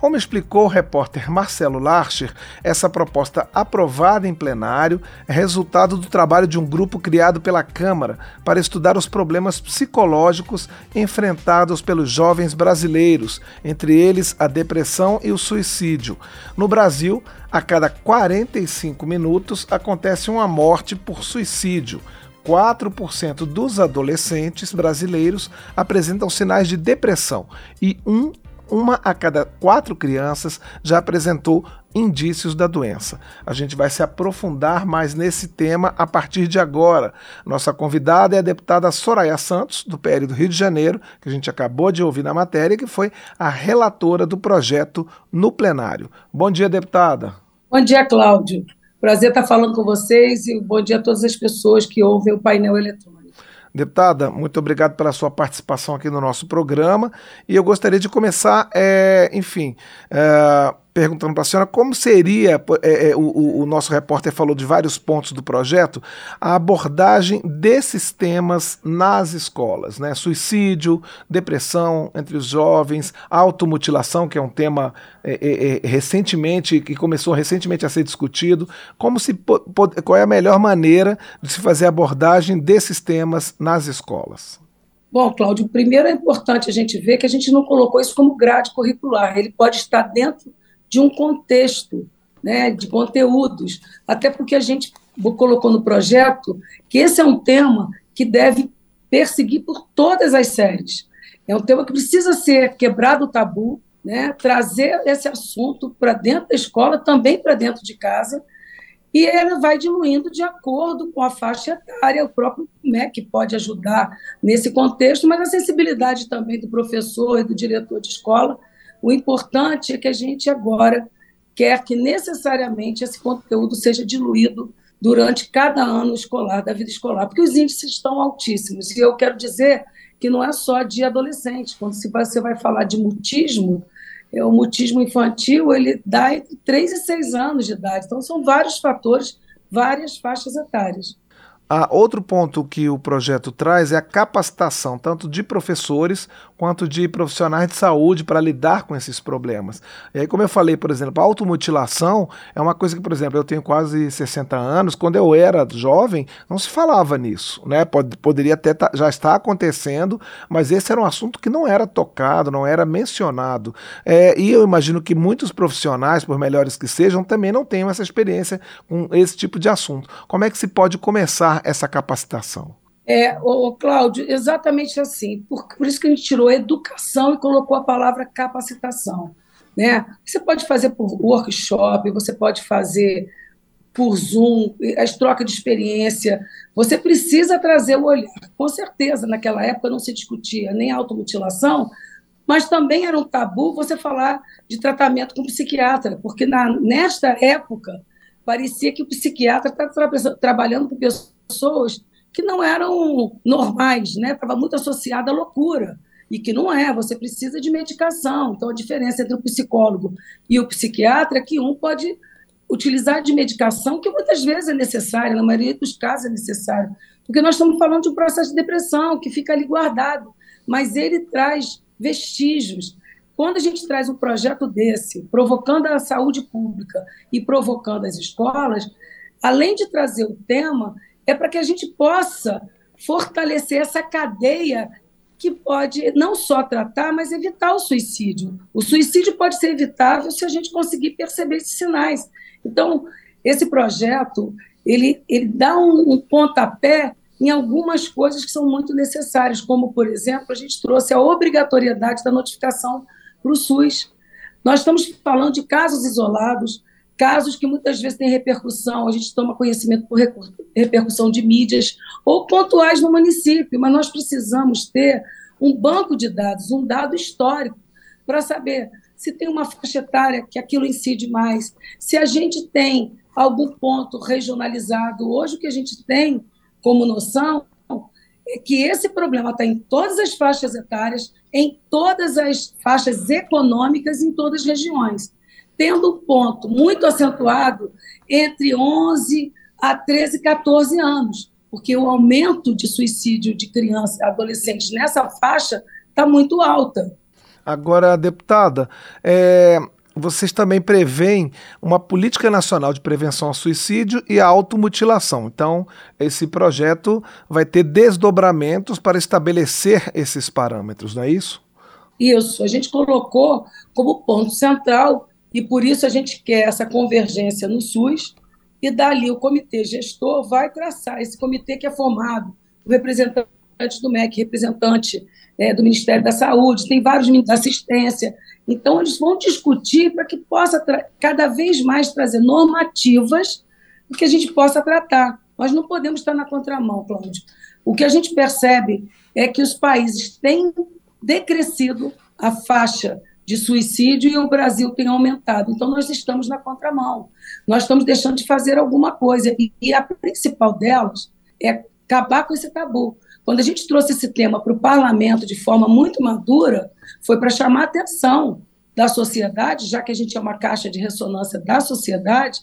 Como explicou o repórter Marcelo Larcher, essa proposta aprovada em plenário é resultado do trabalho de um grupo criado pela Câmara para estudar os problemas psicológicos enfrentados pelos jovens brasileiros, entre eles a depressão e o suicídio. No Brasil, a cada 45 minutos acontece uma morte por suicídio. 4% dos adolescentes brasileiros apresentam sinais de depressão e um, uma a cada quatro crianças já apresentou indícios da doença. A gente vai se aprofundar mais nesse tema a partir de agora. Nossa convidada é a deputada Soraya Santos, do PL do Rio de Janeiro, que a gente acabou de ouvir na matéria, que foi a relatora do projeto no plenário. Bom dia, deputada. Bom dia, Cláudio. Prazer estar falando com vocês e bom dia a todas as pessoas que ouvem o painel eletrônico. Deputada, muito obrigado pela sua participação aqui no nosso programa. E eu gostaria de começar, é, enfim, é, perguntando para a senhora como seria, é, é, o, o, nosso repórter falou de vários pontos do projeto, a abordagem desses temas nas escolas, né? Suicídio, depressão entre os jovens, automutilação, que é um tema é, é, é recentemente, que começou recentemente a ser discutido. Como se, qual é a melhor maneira de se fazer a abordagem desses temas nas escolas? Bom, Cláudio, primeiro é importante a gente ver que a gente não colocou isso como grade curricular. Ele pode estar dentro de um contexto, né, de conteúdos, até porque a gente colocou no projeto que esse é um tema que deve perseguir por todas as séries. É um tema que precisa ser quebrado o tabu, né, trazer esse assunto para dentro da escola, também para dentro de casa, e ele vai diluindo de acordo com a faixa etária, o próprio MEC pode ajudar nesse contexto, mas a sensibilidade também do professor e do diretor de escola o importante é que a gente agora quer que necessariamente esse conteúdo seja diluído durante cada ano escolar, da vida escolar, porque os índices estão altíssimos. E eu quero dizer que não é só de adolescentes. Quando você vai falar de mutismo, é, o mutismo infantil ele dá entre 3 e 6 anos de idade. Então, são vários fatores, várias faixas etárias. Ah, outro ponto que o projeto traz é a capacitação, tanto de professores quanto de profissionais de saúde para lidar com esses problemas. E aí, como eu falei, por exemplo, a automutilação é uma coisa que, por exemplo, eu tenho quase 60 anos, quando eu era jovem, não se falava nisso, né? Pod poderia até já estar acontecendo, mas esse era um assunto que não era tocado, não era mencionado. É, e eu imagino que muitos profissionais, por melhores que sejam, também não tenham essa experiência com esse tipo de assunto. Como é que se pode começar essa capacitação? É, o Cláudio, exatamente assim. Por, por isso que a gente tirou educação e colocou a palavra capacitação. Né? Você pode fazer por workshop, você pode fazer por Zoom, as trocas de experiência. Você precisa trazer o olhar. Com certeza, naquela época não se discutia nem automutilação, mas também era um tabu você falar de tratamento com psiquiatra, porque na, nesta época parecia que o psiquiatra estava tra trabalhando com pessoas que não eram normais, né? Estava muito associada à loucura e que não é. Você precisa de medicação. Então a diferença entre o psicólogo e o psiquiatra é que um pode utilizar de medicação que muitas vezes é necessária, na maioria dos casos é necessário, porque nós estamos falando de um processo de depressão que fica ali guardado, mas ele traz vestígios. Quando a gente traz um projeto desse, provocando a saúde pública e provocando as escolas, além de trazer o tema, é para que a gente possa fortalecer essa cadeia que pode não só tratar, mas evitar o suicídio. O suicídio pode ser evitável se a gente conseguir perceber esses sinais. Então, esse projeto ele, ele dá um, um pontapé em algumas coisas que são muito necessárias, como, por exemplo, a gente trouxe a obrigatoriedade da notificação para o SUS. Nós estamos falando de casos isolados, casos que muitas vezes têm repercussão, a gente toma conhecimento por repercussão de mídias ou pontuais no município, mas nós precisamos ter um banco de dados, um dado histórico, para saber se tem uma faixa etária que aquilo incide mais, se a gente tem algum ponto regionalizado. Hoje, o que a gente tem como noção é que esse problema está em todas as faixas etárias, em todas as faixas econômicas, em todas as regiões tendo um ponto muito acentuado entre 11 a 13, 14 anos, porque o aumento de suicídio de crianças e adolescentes nessa faixa está muito alta. Agora, deputada, é, vocês também preveem uma política nacional de prevenção ao suicídio e à automutilação. Então, esse projeto vai ter desdobramentos para estabelecer esses parâmetros, não é isso? Isso, a gente colocou como ponto central e por isso a gente quer essa convergência no SUS e dali o comitê gestor vai traçar esse comitê que é formado por representantes do MEC, representante é, do Ministério da Saúde, tem vários ministérios da assistência. Então, eles vão discutir para que possa cada vez mais trazer normativas que a gente possa tratar. Nós não podemos estar na contramão, Cláudio. O que a gente percebe é que os países têm decrescido a faixa de suicídio e o Brasil tem aumentado. Então, nós estamos na contramão. Nós estamos deixando de fazer alguma coisa. E, e a principal delas é acabar com esse tabu. Quando a gente trouxe esse tema para o parlamento de forma muito madura, foi para chamar a atenção da sociedade, já que a gente é uma caixa de ressonância da sociedade,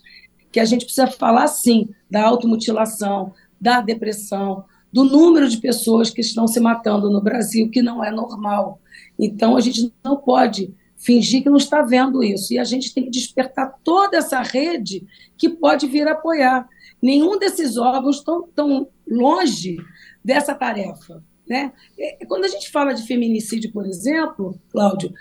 que a gente precisa falar, sim, da automutilação, da depressão, do número de pessoas que estão se matando no Brasil, que não é normal. Então, a gente não pode fingir que não está vendo isso. E a gente tem que despertar toda essa rede que pode vir apoiar. Nenhum desses órgãos estão tão longe dessa tarefa. Né? Quando a gente fala de feminicídio, por exemplo, Cláudio,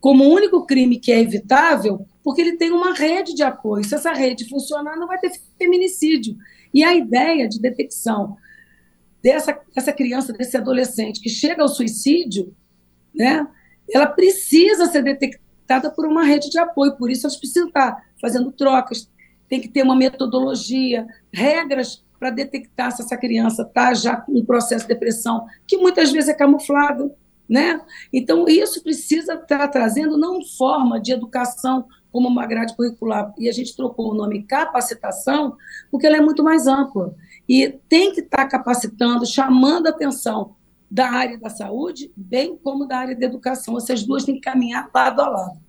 como único crime que é evitável, porque ele tem uma rede de apoio. Se essa rede funcionar, não vai ter feminicídio. E a ideia de detecção dessa, dessa criança, desse adolescente que chega ao suicídio, né, ela precisa ser detectada por uma rede de apoio, por isso elas precisam estar fazendo trocas, tem que ter uma metodologia, regras para detectar se essa criança está já com um processo de depressão, que muitas vezes é camuflado. Né? Então, isso precisa estar trazendo não forma de educação como uma grade curricular, e a gente trocou o nome capacitação, porque ela é muito mais ampla. E tem que estar capacitando, chamando a atenção da área da saúde, bem como da área da educação. Essas duas têm que caminhar lado a lado.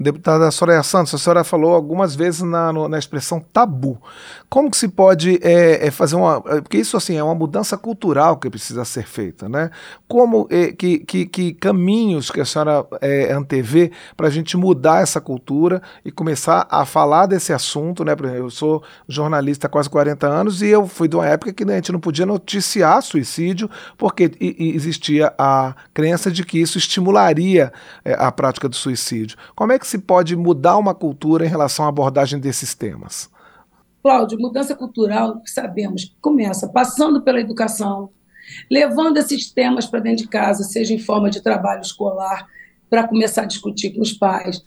Deputada Soraya Santos, a senhora falou algumas vezes na, no, na expressão tabu. Como que se pode é, é fazer uma. É, porque isso assim é uma mudança cultural que precisa ser feita, né? Como é, que, que, que, caminhos que a senhora é, antevê para a gente mudar essa cultura e começar a falar desse assunto, né? Eu sou jornalista há quase 40 anos e eu fui de uma época que a gente não podia noticiar suicídio porque existia a crença de que isso estimularia é, a prática do suicídio. Como é que se pode mudar uma cultura em relação à abordagem desses temas? Cláudio, mudança cultural, sabemos começa passando pela educação, levando esses temas para dentro de casa, seja em forma de trabalho escolar, para começar a discutir com os pais,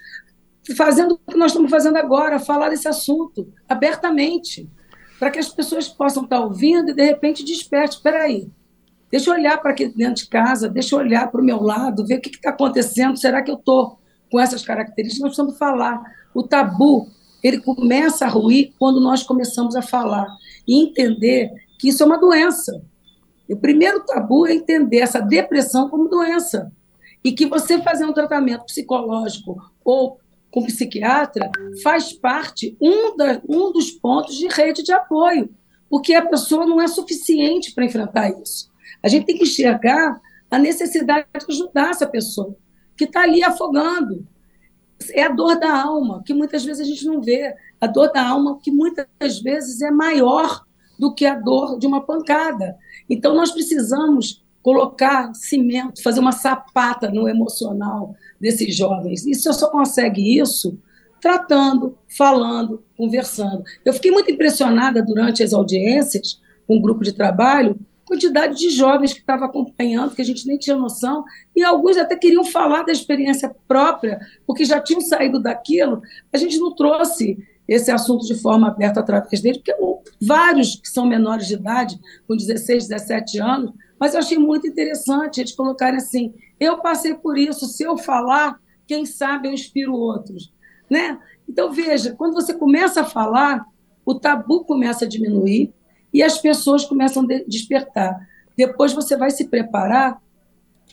fazendo o que nós estamos fazendo agora, falar desse assunto abertamente, para que as pessoas possam estar ouvindo e, de repente, desperte. Espera aí, deixa eu olhar para aqui dentro de casa, deixa eu olhar para o meu lado, ver o que está acontecendo, será que eu estou com essas características, nós precisamos falar. O tabu, ele começa a ruir quando nós começamos a falar e entender que isso é uma doença. O primeiro tabu é entender essa depressão como doença. E que você fazer um tratamento psicológico ou com psiquiatra faz parte um, da, um dos pontos de rede de apoio, porque a pessoa não é suficiente para enfrentar isso. A gente tem que enxergar a necessidade de ajudar essa pessoa que está ali afogando. É a dor da alma, que muitas vezes a gente não vê. A dor da alma, que muitas vezes é maior do que a dor de uma pancada. Então, nós precisamos colocar cimento, fazer uma sapata no emocional desses jovens. E você só consegue isso tratando, falando, conversando. Eu fiquei muito impressionada durante as audiências com um grupo de trabalho quantidade de jovens que estavam acompanhando, que a gente nem tinha noção, e alguns até queriam falar da experiência própria, porque já tinham saído daquilo. A gente não trouxe esse assunto de forma aberta através dele, porque vários que são menores de idade, com 16, 17 anos, mas eu achei muito interessante eles colocarem assim: eu passei por isso, se eu falar, quem sabe eu inspiro outros. Né? Então, veja, quando você começa a falar, o tabu começa a diminuir, e as pessoas começam a despertar. Depois você vai se preparar,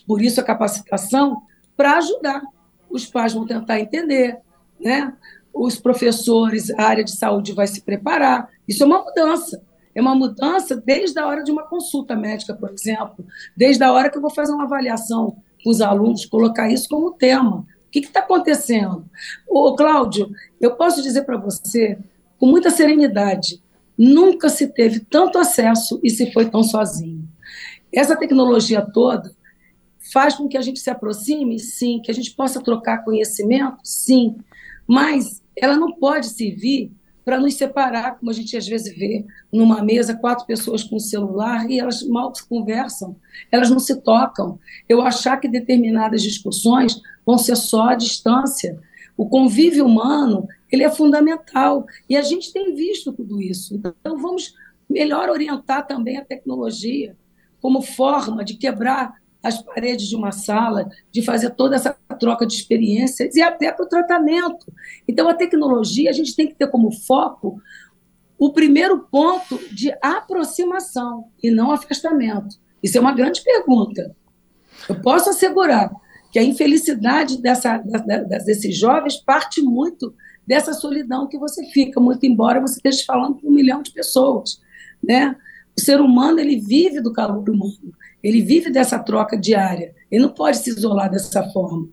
por isso a capacitação, para ajudar. Os pais vão tentar entender, né? os professores, a área de saúde vai se preparar. Isso é uma mudança. É uma mudança desde a hora de uma consulta médica, por exemplo, desde a hora que eu vou fazer uma avaliação com os alunos, colocar isso como tema. O que está acontecendo? Ô, Cláudio, eu posso dizer para você, com muita serenidade, nunca se teve tanto acesso e se foi tão sozinho. Essa tecnologia toda faz com que a gente se aproxime, sim, que a gente possa trocar conhecimento, sim, mas ela não pode servir para nos separar, como a gente às vezes vê numa mesa, quatro pessoas com celular e elas mal conversam, elas não se tocam. Eu achar que determinadas discussões vão ser só à distância. O convívio humano, ele é fundamental, e a gente tem visto tudo isso. Então, vamos melhor orientar também a tecnologia como forma de quebrar as paredes de uma sala, de fazer toda essa troca de experiências e até para o tratamento. Então, a tecnologia, a gente tem que ter como foco o primeiro ponto de aproximação e não afastamento. Isso é uma grande pergunta. Eu posso assegurar que a infelicidade dessa, desses jovens parte muito dessa solidão que você fica, muito embora você esteja falando com um milhão de pessoas. Né? O ser humano ele vive do calor humano. Ele vive dessa troca diária. Ele não pode se isolar dessa forma.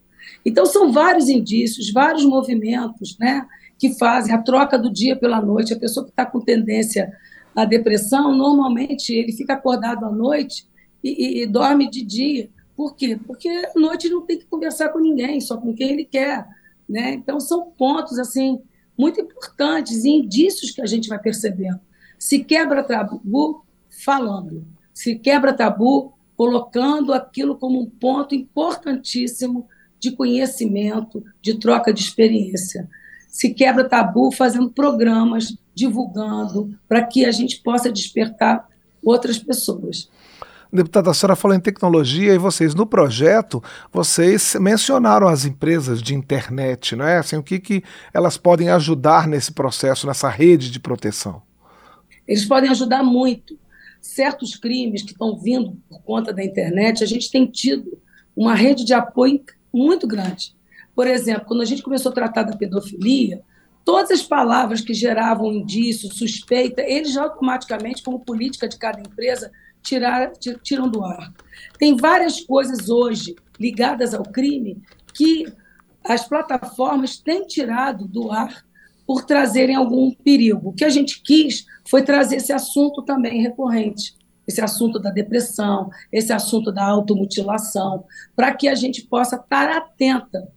Então, são vários indícios, vários movimentos né, que fazem a troca do dia pela noite. A pessoa que está com tendência à depressão, normalmente ele fica acordado à noite e, e, e dorme de dia. Por quê? Porque à noite ele não tem que conversar com ninguém, só com quem ele quer. Né? Então, são pontos assim muito importantes e indícios que a gente vai percebendo. Se quebra tabu falando, se quebra tabu colocando aquilo como um ponto importantíssimo de conhecimento, de troca de experiência. Se quebra tabu fazendo programas, divulgando, para que a gente possa despertar outras pessoas. Deputada, a senhora falou em tecnologia e vocês, no projeto, vocês mencionaram as empresas de internet, não é? Assim, o que, que elas podem ajudar nesse processo, nessa rede de proteção? Eles podem ajudar muito certos crimes que estão vindo por conta da internet, a gente tem tido uma rede de apoio muito grande. Por exemplo, quando a gente começou a tratar da pedofilia, todas as palavras que geravam indício, suspeita, eles automaticamente, como política de cada empresa, tirar, tiram do ar. Tem várias coisas hoje ligadas ao crime que as plataformas têm tirado do ar por trazerem algum perigo. O que a gente quis foi trazer esse assunto também recorrente, esse assunto da depressão, esse assunto da automutilação, para que a gente possa estar atenta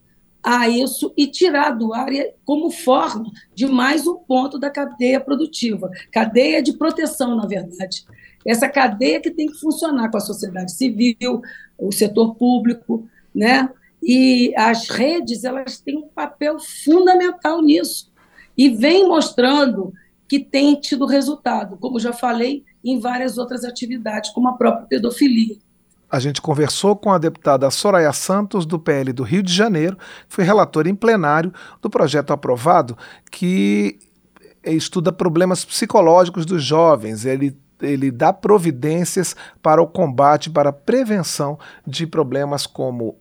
a isso e tirar do ar como forma de mais um ponto da cadeia produtiva, cadeia de proteção, na verdade. Essa cadeia que tem que funcionar com a sociedade civil, o setor público, né? E as redes, elas têm um papel fundamental nisso e vem mostrando que tem tido resultado, como já falei, em várias outras atividades, como a própria pedofilia. A gente conversou com a deputada Soraya Santos, do PL do Rio de Janeiro, foi relatora em plenário do projeto aprovado que estuda problemas psicológicos dos jovens. Ele ele dá providências para o combate, para a prevenção de problemas como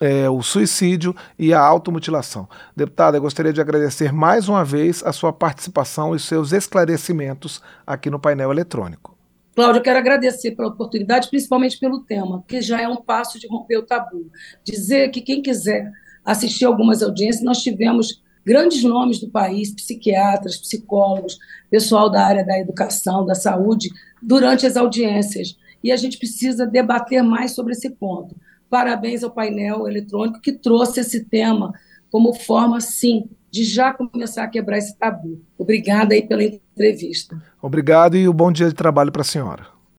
é, o suicídio e a automutilação. Deputada, gostaria de agradecer mais uma vez a sua participação e seus esclarecimentos aqui no painel eletrônico. Cláudia, eu quero agradecer pela oportunidade, principalmente pelo tema, que já é um passo de romper o tabu. Dizer que quem quiser assistir algumas audiências, nós tivemos grandes nomes do país, psiquiatras, psicólogos, pessoal da área da educação, da saúde, durante as audiências. E a gente precisa debater mais sobre esse ponto. Parabéns ao painel eletrônico que trouxe esse tema como forma, sim, de já começar a quebrar esse tabu. Obrigada aí pela entrevista. Obrigado e um bom dia de trabalho para a senhora.